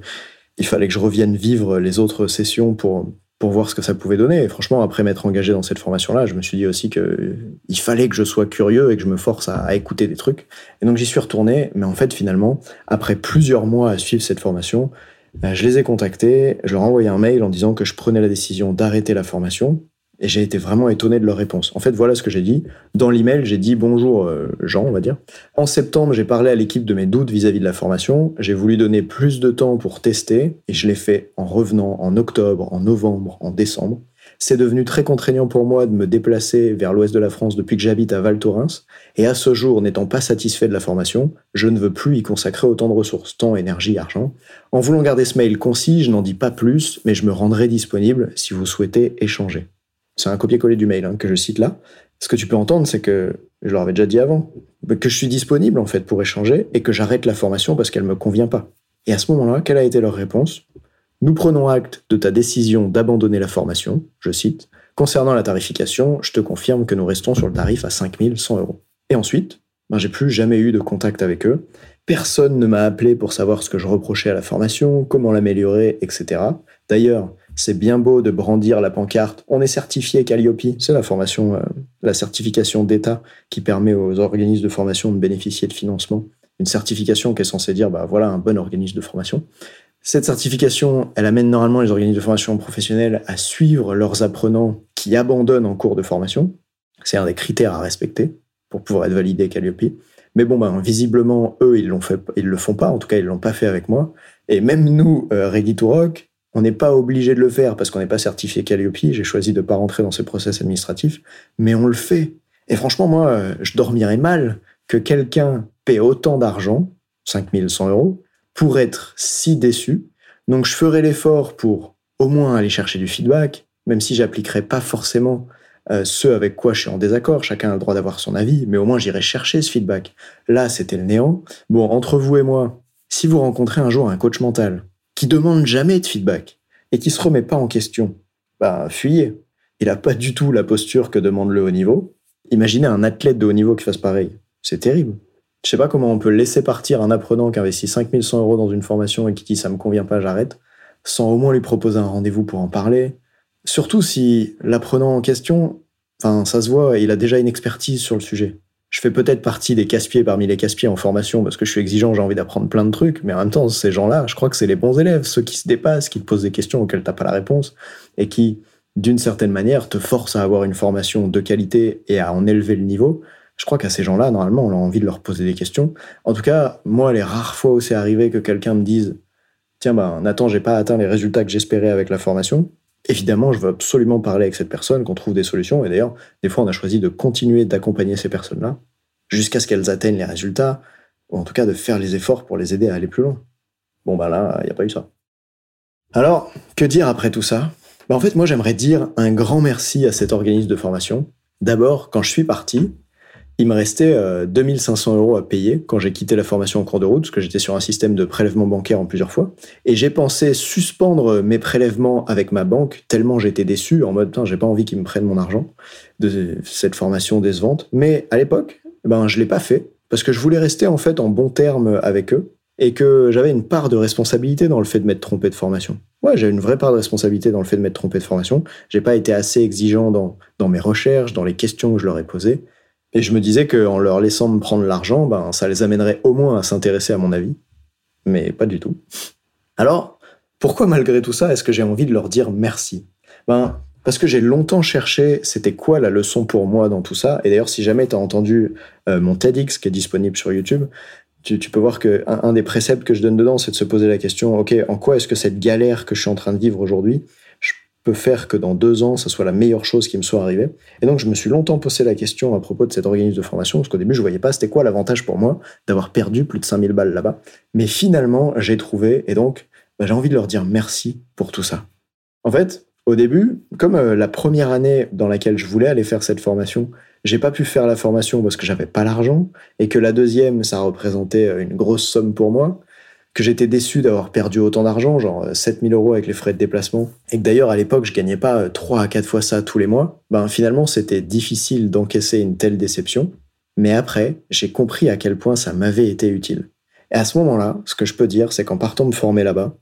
il fallait que je revienne vivre les autres sessions pour, pour voir ce que ça pouvait donner. Et franchement, après m'être engagé dans cette formation-là, je me suis dit aussi que il fallait que je sois curieux et que je me force à, écouter des trucs. Et donc j'y suis retourné. Mais en fait, finalement, après plusieurs mois à suivre cette formation, euh, je les ai contactés, je leur ai envoyé un mail en disant que je prenais la décision d'arrêter la formation et j'ai été vraiment étonné de leur réponse. En fait, voilà ce que j'ai dit. Dans l'email, j'ai dit bonjour euh, Jean, on va dire. En septembre, j'ai parlé à l'équipe de mes doutes vis-à-vis de la formation. J'ai voulu donner plus de temps pour tester et je l'ai fait en revenant en octobre, en novembre, en décembre. C'est devenu très contraignant pour moi de me déplacer vers l'ouest de la France depuis que j'habite à Val Thorens. Et à ce jour, n'étant pas satisfait de la formation, je ne veux plus y consacrer autant de ressources, temps, énergie, argent. En voulant garder ce mail concis, je n'en dis pas plus, mais je me rendrai disponible si vous souhaitez échanger. C'est un copier-coller du mail hein, que je cite là. Ce que tu peux entendre, c'est que, je leur avais déjà dit avant, que je suis disponible en fait pour échanger et que j'arrête la formation parce qu'elle me convient pas. Et à ce moment-là, quelle a été leur réponse? Nous prenons acte de ta décision d'abandonner la formation, je cite. Concernant la tarification, je te confirme que nous restons sur le tarif à 5100 euros. Et ensuite, ben, j'ai plus jamais eu de contact avec eux. Personne ne m'a appelé pour savoir ce que je reprochais à la formation, comment l'améliorer, etc. D'ailleurs, C'est bien beau de brandir la pancarte. On est certifié Calliope. C'est la formation, euh, la certification d'État qui permet aux organismes de formation de bénéficier de financement. Une certification qui est censée dire, bah voilà, un bon organisme de formation. Cette certification, elle amène normalement les organismes de formation professionnelle à suivre leurs apprenants qui abandonnent en cours de formation. C'est un des critères à respecter pour pouvoir être validé Calliope. Mais bon, ben, visiblement, eux, ils l'ont fait, ils le font pas. En tout cas, ils l'ont pas fait avec moi. Et même nous, euh, Ready to Rock, on n'est pas obligé de le faire parce qu'on n'est pas certifié Calliope. J'ai choisi de pas rentrer dans ces process administratifs, mais on le fait. Et franchement, moi, euh, je dormirais mal que quelqu'un paie autant d'argent, 5100 euros, pour être si déçu. Donc, je ferai l'effort pour au moins aller chercher du feedback, même si j'appliquerai pas forcément euh, ce avec quoi je suis en désaccord, chacun a le droit d'avoir son avis, mais au moins j'irai chercher ce feedback. Là, c'était le néant. Bon, entre vous et moi, si vous rencontrez un jour un coach mental qui demande jamais de feedback et qui se remet pas en question, bah fuyez. Il a pas du tout la posture que demande le haut niveau. Imaginez un athlète de haut niveau qui fasse pareil. C'est terrible. Je sais pas comment on peut laisser partir un apprenant qui investit 5100 euros dans une formation et qui dit ça me convient pas, j'arrête, sans au moins lui proposer un rendez-vous pour en parler, Surtout si l'apprenant en question, ça se voit, il a déjà une expertise sur le sujet. Je fais peut-être partie des casse-pieds parmi les casse-pieds en formation parce que je suis exigeant, j'ai envie d'apprendre plein de trucs, mais en même temps, ces gens-là, je crois que c'est les bons élèves, ceux qui se dépassent, qui te posent des questions auxquelles t'as pas la réponse et qui, d'une certaine manière, te forcent à avoir une formation de qualité et à en élever le niveau. Je crois qu'à ces gens-là, normalement, on a envie de leur poser des questions. En tout cas, moi, les rares fois où c'est arrivé que quelqu'un me dise Tiens, ben, Nathan, j'ai pas atteint les résultats que j'espérais avec la formation, Évidemment, je veux absolument parler avec cette personne, qu'on trouve des solutions. Et d'ailleurs, des fois, on a choisi de continuer d'accompagner ces personnes-là jusqu'à ce qu'elles atteignent les résultats, ou en tout cas de faire les efforts pour les aider à aller plus loin. Bon, ben là, il n'y a pas eu ça. Alors, que dire après tout ça? Ben, En fait, moi, j'aimerais dire un grand merci à cet organisme de formation. D'abord, quand je suis parti, il me restait 2500 euh, euros à payer quand j'ai quitté la formation en cours de route, parce que j'étais sur un système de prélèvement bancaire en plusieurs fois. Et j'ai pensé suspendre mes prélèvements avec ma banque, tellement j'étais déçu, en mode, j'ai pas envie qu'ils me prennent mon argent de cette formation décevante. Mais à l'époque, ben, je l'ai pas fait, parce que je voulais rester en fait en bon terme avec eux, et que j'avais une part de responsabilité dans le fait de m'être trompé de formation. Ouais, j'ai une vraie part de responsabilité dans le fait de m'être trompé de formation. J'ai pas été assez exigeant dans, dans mes recherches, dans les questions que je leur ai posées. Et je me disais qu'en leur laissant me prendre l'argent, ben, ça les amènerait au moins à s'intéresser à mon avis. Mais pas du tout. Alors, pourquoi malgré tout ça, est-ce que j'ai envie de leur dire merci? Ben, parce que j'ai longtemps cherché c'était quoi la leçon pour moi dans tout ça. Et d'ailleurs, si jamais tu as entendu euh, mon TEDx qui est disponible sur YouTube, tu, peux voir que un, des préceptes que je donne dedans, c'est de se poser la question, OK, en quoi est-ce que cette galère que je suis en train de vivre aujourd'hui, peut faire que dans deux ans, ça soit la meilleure chose qui me soit arrivée. Et donc, je me suis longtemps posé la question à propos de cet organisme de formation, parce qu'au début, je voyais pas c'était quoi l'avantage pour moi d'avoir perdu plus de 5000 balles là-bas. Mais finalement, j'ai trouvé, et donc, bah, j'ai envie de leur dire merci pour tout ça. En fait, au début, comme euh, la première année dans laquelle je voulais aller faire cette formation, j'ai pas pu faire la formation parce que j'avais pas l'argent, et que la deuxième, ça représentait euh, une grosse somme pour moi, que j'étais déçu d'avoir perdu autant d'argent, genre 7000 euh, euros avec les frais de déplacement, et que d'ailleurs à l'époque je gagnais pas 3 euh, à 4 fois ça tous les mois, ben finalement c'était difficile d'encaisser une telle déception. Mais après, j'ai compris à quel point ça m'avait été utile. Et à ce moment-là, ce que je peux dire, c'est qu'en partant me former là-bas,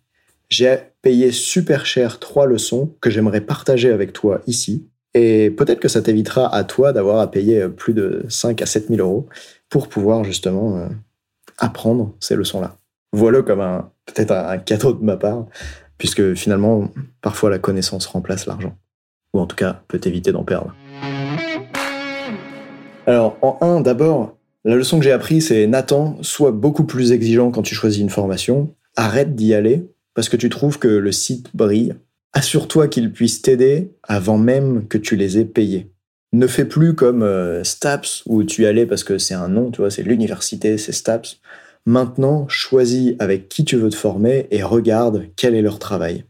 j'ai payé super cher trois leçons que j'aimerais partager avec toi ici. Et peut-être que ça t'évitera à toi d'avoir à payer euh, plus de 5 à 7 000 euros pour pouvoir justement apprendre ces leçons-là voilà comme un peut-être un cadeau de ma part, puisque finalement, parfois la connaissance remplace l'argent, ou en tout cas peut éviter d'en perdre. Alors, en un, d'abord, la leçon que j'ai appris, c'est Nathan, sois beaucoup plus exigeant quand tu choisis une formation, arrête d'y aller, parce que tu trouves que le site brille. Assure-toi qu'il puisse t'aider avant même que tu les aies payés. Ne fais plus comme euh, Staps, où tu y allais parce que c'est un nom, tu vois, c'est l'université, c'est Staps. Maintenant, choisis avec qui tu veux te former et regarde quel est leur travail.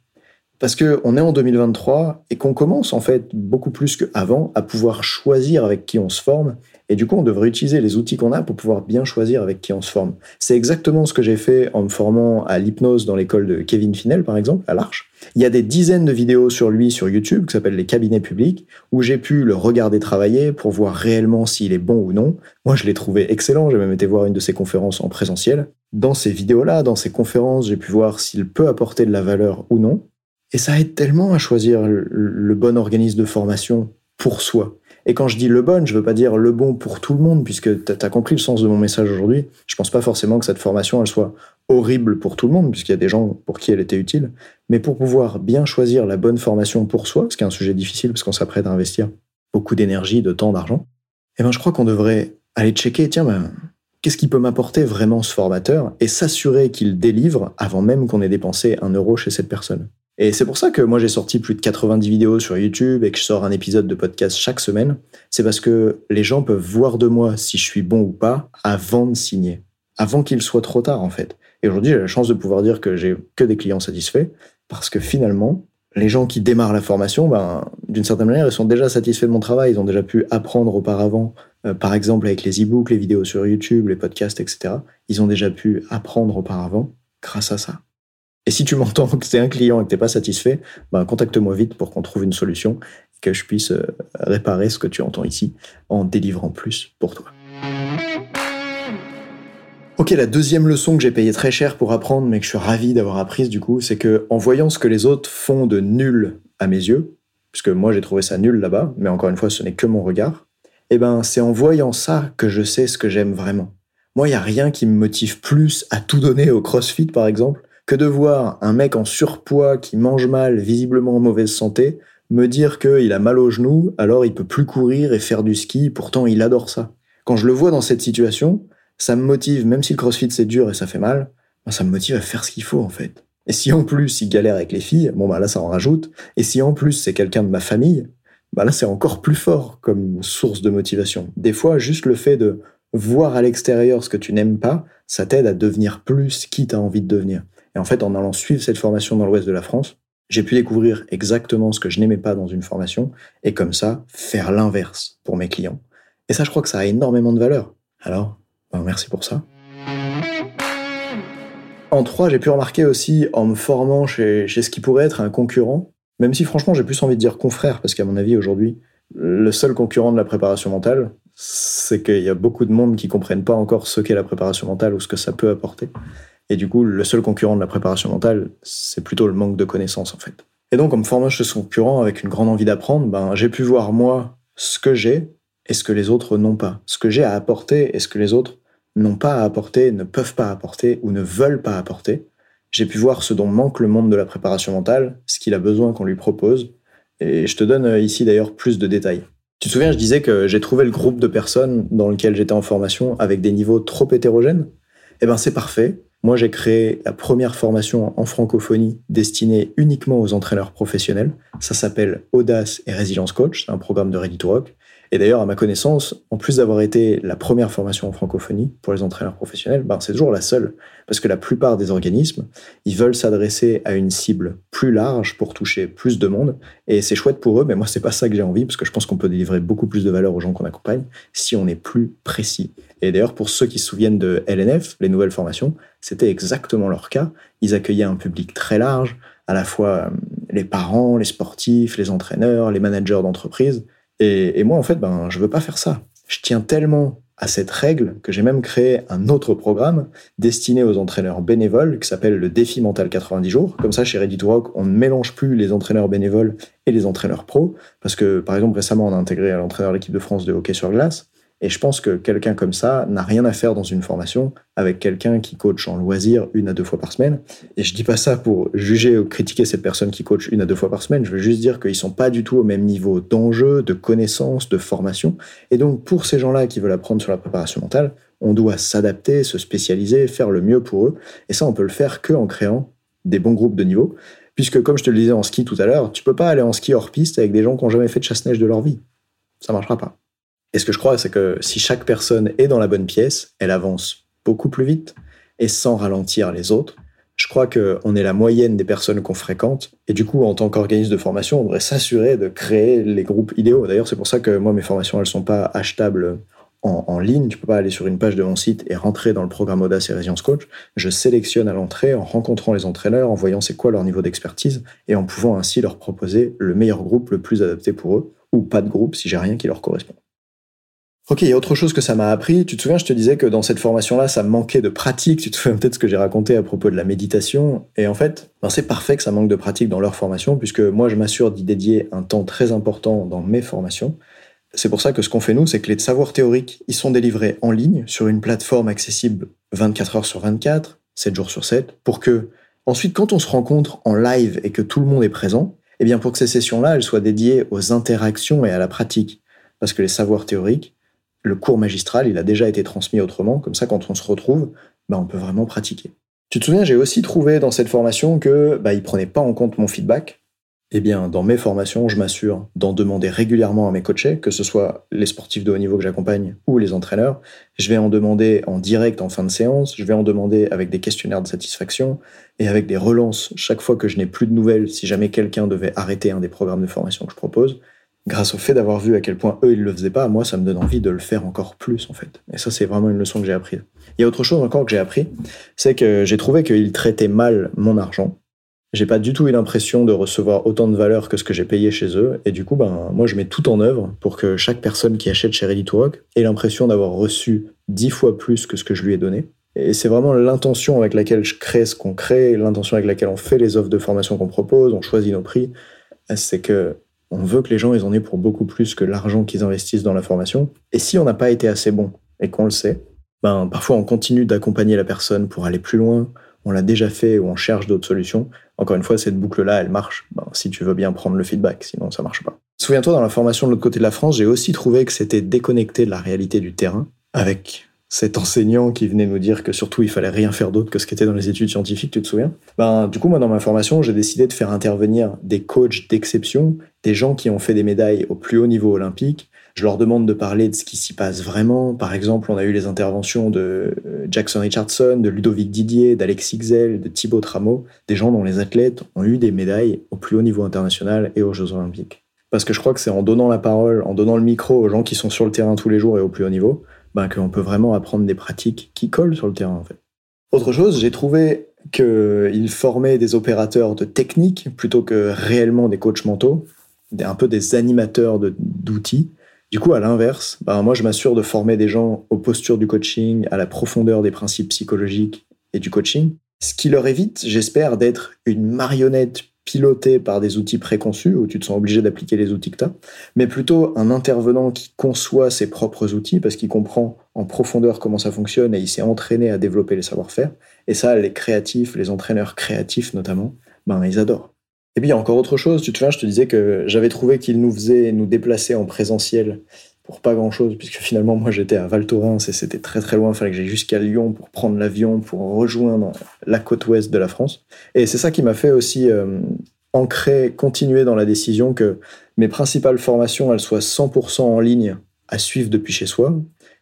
Parce qu'on est en 2023 et qu'on commence en fait beaucoup plus qu'avant à pouvoir choisir avec qui on se forme. Et du coup, on devrait utiliser les outils qu'on a pour pouvoir bien choisir avec qui on se forme. C'est exactement ce que j'ai fait en me formant à l'hypnose dans l'école de Kevin Finel, par exemple, à l'Arche. Il y a des dizaines de vidéos sur lui sur YouTube qui s'appellent les cabinets publics, où j'ai pu le regarder travailler pour voir réellement s'il est bon ou non. Moi, je l'ai trouvé excellent. J'ai même été voir une de ses conférences en présentiel. Dans ces vidéos-là, dans ces conférences, j'ai pu voir s'il peut apporter de la valeur ou non. Et ça aide tellement à choisir le, bon organisme de formation pour soi. Et quand je dis le bon, je veux pas dire le bon pour tout le monde, puisque tu as compris le sens de mon message aujourd'hui. Je pense pas forcément que cette formation, soit horrible pour tout le monde, puisqu'il y a des gens pour qui elle était utile. Mais pour pouvoir bien choisir la bonne formation pour soi, ce qui est un sujet difficile parce qu'on s'apprête à investir beaucoup d'énergie, de temps, d'argent, eh ben, je crois qu'on devrait aller checker, tiens, ben, qu'est-ce qui peut m'apporter vraiment ce formateur et s'assurer qu'il délivre avant même qu'on ait dépensé un euro chez cette personne. Et c'est pour ça que moi j'ai sorti plus de 90 vidéos sur YouTube et que je sors un épisode de podcast chaque semaine. C'est parce que les gens peuvent voir de moi si je suis bon ou pas avant de signer. Avant qu'il soit trop tard en fait. Et aujourd'hui j'ai la chance de pouvoir dire que j'ai que des clients satisfaits parce que finalement, les gens qui démarrent la formation, ben, d'une certaine manière, ils sont déjà satisfaits de mon travail. Ils ont déjà pu apprendre auparavant, euh, par exemple avec les e-books, les vidéos sur YouTube, les podcasts, etc. Ils ont déjà pu apprendre auparavant grâce à ça. Et si tu m'entends que c'est un client et que tu n'es pas satisfait, ben, contacte-moi vite pour qu'on trouve une solution et que je puisse euh, réparer ce que tu entends ici en délivrant plus pour toi. Ok, la deuxième leçon que j'ai payé très cher pour apprendre, mais que je suis ravi d'avoir apprise du coup, c'est que en voyant ce que les autres font de nul à mes yeux, puisque moi j'ai trouvé ça nul là-bas, mais encore une fois ce n'est que mon regard, eh ben c'est en voyant ça que je sais ce que j'aime vraiment. Moi, il n'y a rien qui me motive plus à tout donner au CrossFit par exemple que de voir un mec en surpoids qui mange mal, visiblement en mauvaise santé, me dire qu'il a mal au genou, alors il peut plus courir et faire du ski, pourtant il adore ça. Quand je le vois dans cette situation, ça me motive, même si le crossfit c'est dur et ça fait mal, ben, ça me motive à faire ce qu'il faut en fait. Et si en plus il galère avec les filles, bon bah là ça en rajoute. Et si en plus c'est quelqu'un de ma famille, bah là c'est encore plus fort comme source de motivation. Des fois, juste le fait de voir à l'extérieur ce que tu n'aimes pas, ça t'aide à devenir plus qui t'as envie de devenir. Et en fait, en allant suivre cette formation dans l'ouest de la France, j'ai pu découvrir exactement ce que je n'aimais pas dans une formation et comme ça, faire l'inverse pour mes clients. Et ça, je crois que ça a énormément de valeur. Alors, ben, merci pour ça. En trois, j'ai pu remarquer aussi, en me formant chez, chez ce qui pourrait être un concurrent, même si franchement j'ai plus envie de dire confrère, parce qu'à mon avis aujourd'hui, le seul concurrent de la préparation mentale, c'est qu'il y a beaucoup de monde qui comprennent pas encore ce qu'est la préparation mentale ou ce que ça peut apporter. Et du coup, le seul concurrent de la préparation mentale, c'est plutôt le manque de connaissances, en fait. Et donc, en me formant chez ce concurrent avec une grande envie d'apprendre, ben, j'ai pu voir, moi, ce que j'ai et ce que les autres n'ont pas. Ce que j'ai à apporter et ce que les autres n'ont pas à apporter, ne peuvent pas apporter ou ne veulent pas apporter. J'ai pu voir ce dont manque le monde de la préparation mentale, ce qu'il a besoin qu'on lui propose. Et je te donne euh, ici d'ailleurs plus de détails. Tu te souviens, je disais que j'ai trouvé le groupe de personnes dans lequel j'étais en formation avec des niveaux trop hétérogènes? Eh ben c'est parfait. Moi, j'ai créé la première formation en francophonie destinée uniquement aux entraîneurs professionnels. Ça s'appelle Audace et Résilience Coach, c'est un programme de Ready to Rock. Et d'ailleurs, à ma connaissance, en plus d'avoir été la première formation en francophonie pour les entraîneurs professionnels, ben, c'est toujours la seule. Parce que la plupart des organismes, ils veulent s'adresser à une cible plus large pour toucher plus de monde. Et c'est chouette pour eux, mais moi, c'est pas ça que j'ai envie, parce que je pense qu'on peut délivrer beaucoup plus de valeur aux gens qu'on accompagne si on est plus précis. Et d'ailleurs, pour ceux qui se souviennent de LNF, les nouvelles formations, c'était exactement leur cas. Ils accueillaient un public très large, à la fois euh, les parents, les sportifs, les entraîneurs, les managers d'entreprise. Et, moi, en fait, ben, je veux pas faire ça. Je tiens tellement à cette règle que j'ai même créé un autre programme destiné aux entraîneurs bénévoles qui s'appelle le défi mental 90 jours. Comme ça, chez Ready to Rock, on ne mélange plus les entraîneurs bénévoles et les entraîneurs pros. Parce que, par exemple, récemment, on a intégré à l'entraîneur l'équipe de France de hockey sur glace. Et je pense que quelqu'un comme ça n'a rien à faire dans une formation avec quelqu'un qui coach en loisir une à deux fois par semaine. Et je dis pas ça pour juger ou critiquer cette personne qui coach une à deux fois par semaine. Je veux juste dire qu'ils sont pas du tout au même niveau d'enjeu, de connaissance, de formation. Et donc, pour ces gens-là qui veulent apprendre sur la préparation mentale, on doit s'adapter, se spécialiser, faire le mieux pour eux. Et ça, on peut le faire que en créant des bons groupes de niveau. Puisque, comme je te le disais en ski tout à l'heure, tu peux pas aller en ski hors piste avec des gens qui n'ont jamais fait de chasse-neige de leur vie. Ça marchera pas. Et ce que je crois, c'est que si chaque personne est dans la bonne pièce, elle avance beaucoup plus vite et sans ralentir les autres. Je crois qu'on est la moyenne des personnes qu'on fréquente. Et du coup, en tant qu'organisme de formation, on devrait s'assurer de créer les groupes idéaux. D'ailleurs, c'est pour ça que moi, mes formations, elles sont pas achetables en, ligne. Tu peux pas aller sur une page de mon site et rentrer dans le programme Audace et Résilience Coach. Je sélectionne à l'entrée en rencontrant les entraîneurs, en voyant c'est quoi leur niveau d'expertise et en pouvant ainsi leur proposer le meilleur groupe le plus adapté pour eux ou pas de groupe si j'ai rien qui leur correspond. Ok, il y a autre chose que ça m'a appris. Tu te souviens, je te disais que dans cette formation-là, ça manquait de pratique. Tu te souviens peut-être ce que j'ai raconté à propos de la méditation. Et en fait, ben c'est parfait que ça manque de pratique dans leur formation, puisque moi, je m'assure d'y dédier un temps très important dans mes formations. C'est pour ça que ce qu'on fait nous, c'est que les savoirs théoriques, ils sont délivrés en ligne sur une plateforme accessible 24 heures sur 24, 7 jours sur 7, pour que ensuite, quand on se rencontre en live et que tout le monde est présent, eh bien, pour que ces sessions-là, elles soient dédiées aux interactions et à la pratique. Parce que les savoirs théoriques, le cours magistral, il a déjà été transmis autrement. Comme ça, quand on se retrouve, bah, on peut vraiment pratiquer. Tu te souviens, j'ai aussi trouvé dans cette formation que bah, il prenait pas en compte mon feedback. Eh bien, dans mes formations, je m'assure d'en demander régulièrement à mes coachés, que ce soit les sportifs de haut niveau que j'accompagne ou les entraîneurs. Je vais en demander en direct en fin de séance, je vais en demander avec des questionnaires de satisfaction et avec des relances chaque fois que je n'ai plus de nouvelles si jamais quelqu'un devait arrêter un des programmes de formation que je propose grâce au fait d'avoir vu à quel point eux, ils le faisaient pas, moi, ça me donne envie de le faire encore plus, en fait. Et ça, c'est vraiment une leçon que j'ai apprise. Il y a autre chose encore que j'ai appris, c'est que j'ai trouvé qu'ils traitaient mal mon argent. J'ai pas du tout eu l'impression de recevoir autant de valeur que ce que j'ai payé chez eux. Et du coup, ben, moi, je mets tout en œuvre pour que chaque personne qui achète chez Ready to Rock ait l'impression d'avoir reçu dix fois plus que ce que je lui ai donné. Et c'est vraiment l'intention avec laquelle je crée ce qu'on crée, l'intention avec laquelle on fait les offres de formation qu'on propose, on choisit nos prix. C'est que on veut que les gens ils en aient pour beaucoup plus que l'argent qu'ils investissent dans la formation. Et si on n'a pas été assez bon et qu'on le sait, ben parfois on continue d'accompagner la personne pour aller plus loin. On l'a déjà fait ou on cherche d'autres solutions. Encore une fois, cette boucle-là, elle marche. Ben, si tu veux bien prendre le feedback, sinon ça marche pas. Souviens-toi, dans la formation de l'autre côté de la France, j'ai aussi trouvé que c'était déconnecté de la réalité du terrain, avec cet enseignant qui venait nous dire que surtout il fallait rien faire d'autre que ce qui était dans les études scientifiques, tu te souviens? Ben du coup moi dans ma formation j'ai décidé de faire intervenir des coachs d'exception, des gens qui ont fait des médailles au plus haut niveau olympique. Je leur demande de parler de ce qui s'y passe vraiment. Par exemple, on a eu les interventions de euh, Jackson Richardson, de Ludovic Didier, d'Alex Ixel, de Thibaut Tramo, des gens dont les athlètes ont eu des médailles au plus haut niveau international et aux Jeux olympiques. Parce que je crois que c'est en donnant la parole, en donnant le micro aux gens qui sont sur le terrain tous les jours et au plus haut niveau, ben, qu'on peut vraiment apprendre des pratiques qui collent sur le terrain en fait. Autre chose, j'ai trouvé qu'il formait des opérateurs de technique plutôt que réellement des coachs mentaux, un peu des animateurs d'outils. Du coup, à l'inverse, ben, moi je m'assure de former des gens aux postures du coaching, à la profondeur des principes psychologiques et du coaching, ce qui leur évite, j'espère, d'être une marionnette piloté par des outils préconçus, où tu te sens obligé d'appliquer les outils que tu as, mais plutôt un intervenant qui conçoit ses propres outils parce qu'il comprend en profondeur comment ça fonctionne et il s'est entraîné à développer les savoir-faire. Et ça, les créatifs, les entraîneurs créatifs notamment, ben, ils adorent. Et puis, il y a encore autre chose. Tu te souviens, je te disais que j'avais trouvé qu'il nous faisait nous déplacer en présentiel pour pas grand chose, puisque finalement, moi, j'étais à Val Thorens et c'était très très loin. Il fallait que j'aille jusqu'à Lyon pour prendre l'avion, pour rejoindre la côte ouest de la France. Et c'est ça qui m'a fait aussi euh, ancrer, continuer dans la décision que mes principales formations, elles soient 100% en ligne à suivre depuis chez soi.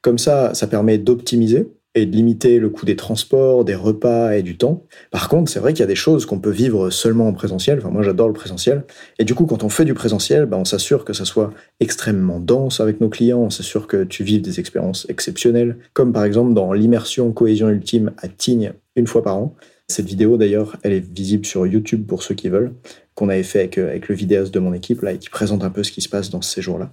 Comme ça, ça permet d'optimiser et de limiter le coût des transports, des repas et du temps. Par contre, c'est vrai qu'il y a des choses qu'on peut vivre seulement en présentiel. Enfin, moi, j'adore le présentiel. Et du coup, quand on fait du présentiel, bah, on s'assure que ça soit extrêmement dense avec nos clients. On s'assure que tu vives des expériences exceptionnelles, comme par exemple dans l'immersion cohésion ultime à Tignes une fois par an. Cette vidéo, d'ailleurs, elle est visible sur YouTube pour ceux qui veulent, qu'on avait fait avec, avec le vidéaste de mon équipe là et qui présente un peu ce qui se passe dans ces jours-là.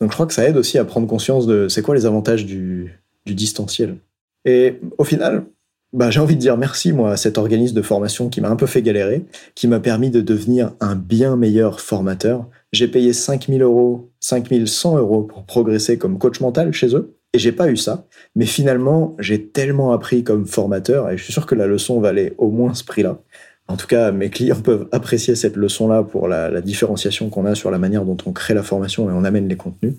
Donc, je crois que ça aide aussi à prendre conscience de c'est quoi les avantages du, du distanciel. Et au final, bah, j'ai envie de dire merci moi à cet organisme de formation qui m'a un peu fait galérer, qui m'a permis de devenir un bien meilleur formateur. J'ai payé 5000 euros, 5100 euros pour progresser comme coach mental chez eux. Et j'ai pas eu ça. Mais finalement, j'ai tellement appris comme formateur et je suis sûr que la leçon valait au moins ce prix-là. En tout cas, mes clients peuvent apprécier cette leçon-là pour la, la différenciation qu'on a sur la manière dont on crée la formation et on amène les contenus.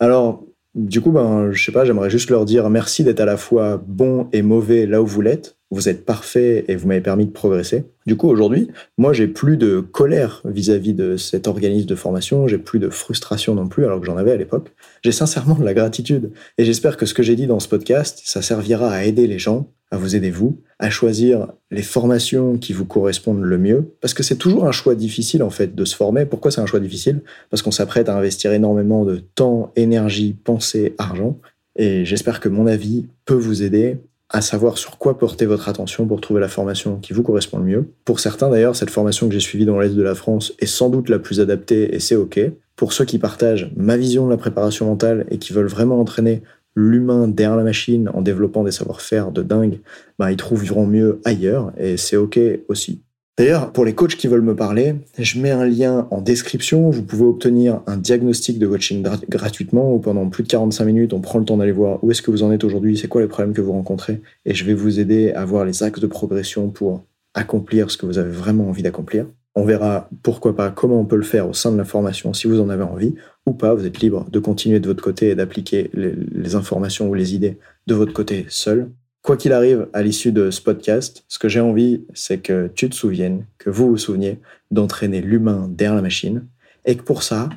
Alors, du coup, ben, je sais pas, j'aimerais juste leur dire merci d'être à la fois bon et mauvais là où vous l'êtes. Vous êtes parfait et vous m'avez permis de progresser. Du coup, aujourd'hui, moi, j'ai plus de colère vis-à-vis de cet organisme de formation. J'ai plus de frustration non plus, alors que j'en avais à l'époque. J'ai sincèrement de la gratitude. Et j'espère que ce que j'ai dit dans ce podcast, ça servira à aider les gens à vous aider vous, à choisir les formations qui vous correspondent le mieux, parce que c'est toujours un choix difficile en fait de se former. Pourquoi c'est un choix difficile? Parce qu'on s'apprête à investir énormément de temps, énergie, pensée, argent, et j'espère que mon avis peut vous aider à savoir sur quoi porter votre attention pour trouver la formation qui vous correspond le mieux. Pour certains d'ailleurs, cette formation que j'ai suivie dans l'Est de la France est sans doute la plus adaptée et c'est OK. pour ceux qui partagent ma vision de la préparation mentale et qui veulent vraiment entraîner l'humain derrière la machine en développant des savoir-faire de dingue, bah, ils trouveront mieux ailleurs et c'est ok aussi. D'ailleurs, pour les coachs qui veulent me parler, je mets un lien en description. Vous pouvez obtenir un diagnostic de coaching gratuitement où pendant plus de 45 minutes, on prend le temps d'aller voir où est-ce que vous en êtes aujourd'hui, c'est quoi les problèmes que vous rencontrez et je vais vous aider à voir les axes de progression pour accomplir ce que vous avez vraiment envie d'accomplir. On verra pourquoi pas comment on peut le faire au sein de la formation si vous en avez envie ou pas. Vous êtes libre de continuer de votre côté et d'appliquer les, informations ou les idées de votre côté seul. Quoi qu'il arrive à l'issue de ce podcast, ce que j'ai envie, c'est que tu te souviennes, que vous vous souveniez d'entraîner l'humain derrière la machine et que pour ça,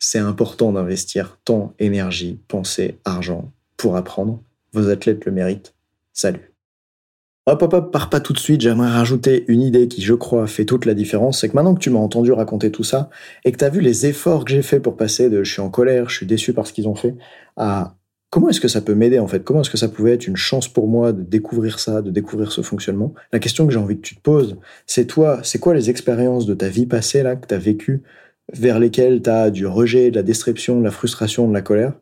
c'est important d'investir temps, énergie, pensée, argent pour apprendre. Vos athlètes le méritent. Salut. Hop, hop, hop, pars pas tout de suite, j'aimerais rajouter une idée qui, je crois, fait toute la différence. C'est que maintenant que tu m'as entendu raconter tout ça et que tu as vu les efforts que j'ai fait pour passer de je suis en colère, je suis déçu par ce qu'ils ont fait, à comment est-ce que ça peut m'aider en fait? Comment est-ce que ça pouvait être une chance pour moi de découvrir ça, de découvrir ce fonctionnement? La question que j'ai envie que tu te poses, c'est toi, c'est quoi les expériences de ta vie passée là que tu as vécues, vers lesquelles tu as du rejet, de la destruction, de la frustration, de la colère,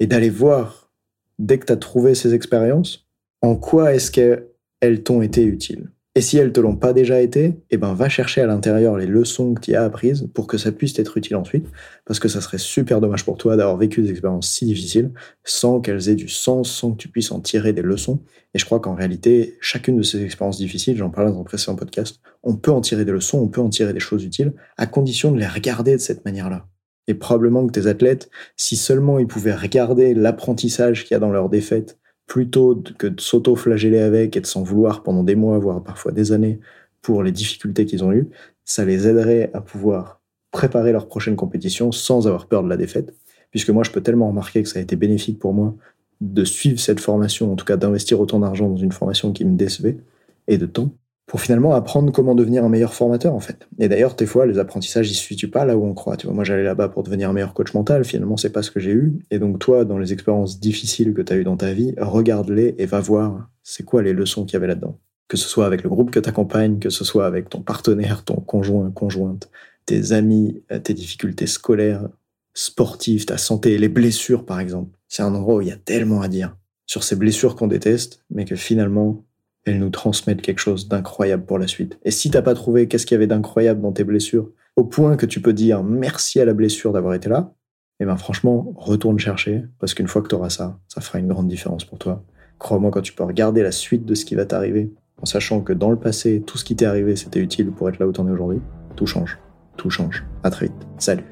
et d'aller voir, dès que tu as trouvé ces expériences, en quoi est-ce que elles t'ont été utiles? Et si elles te l'ont pas déjà été, eh ben va chercher à l'intérieur les leçons que tu as apprises pour que ça puisse t'être utile ensuite, parce que ça serait super dommage pour toi d'avoir vécu des expériences si difficiles sans qu'elles aient du sens, sans que tu puisses en tirer des leçons. Et je crois qu'en réalité, chacune de ces expériences difficiles, j'en parlais dans un précédent podcast, on peut en tirer des leçons, on peut en tirer des choses utiles, à condition de les regarder de cette manière-là. Et probablement que tes athlètes, si seulement ils pouvaient regarder l'apprentissage qu'il y a dans leur défaite plutôt que de s'auto-flageller avec et de s'en vouloir pendant des mois, voire parfois des années, pour les difficultés qu'ils ont eues, ça les aiderait à pouvoir préparer leur prochaine compétition sans avoir peur de la défaite. Puisque moi, je peux tellement remarquer que ça a été bénéfique pour moi de suivre cette formation, en tout cas d'investir autant d'argent dans une formation qui me décevait, et de temps, pour finalement apprendre comment devenir un meilleur formateur en fait. Et d'ailleurs, des fois, les apprentissages ils se situent pas là où on croit. Tu vois, moi j'allais là-bas pour devenir un meilleur coach mental, finalement c'est pas ce que j'ai eu. Et donc toi, dans les expériences difficiles que tu as eues dans ta vie, regarde-les et va voir c'est quoi les leçons qu'il y avait là-dedans. Que ce soit avec le groupe que tu accompagnes, que ce soit avec ton partenaire, ton conjoint, conjointe, tes amis, tes difficultés scolaires, sportives, ta santé, les blessures par exemple. C'est un endroit où il y a tellement à dire sur ces blessures qu'on déteste, mais que finalement elles nous transmettent quelque chose d'incroyable pour la suite. Et si t'as pas trouvé qu'est-ce qu'il y avait d'incroyable dans tes blessures, au point que tu peux dire merci à la blessure d'avoir été là, eh ben franchement, retourne chercher, parce qu'une fois que tu ça, ça fera une grande différence pour toi. Crois-moi, quand tu peux regarder la suite de ce qui va t'arriver, en sachant que dans le passé, tout ce qui t'est arrivé, c'était utile pour être là où t'en es aujourd'hui, tout change. Tout change. À très vite. Salut.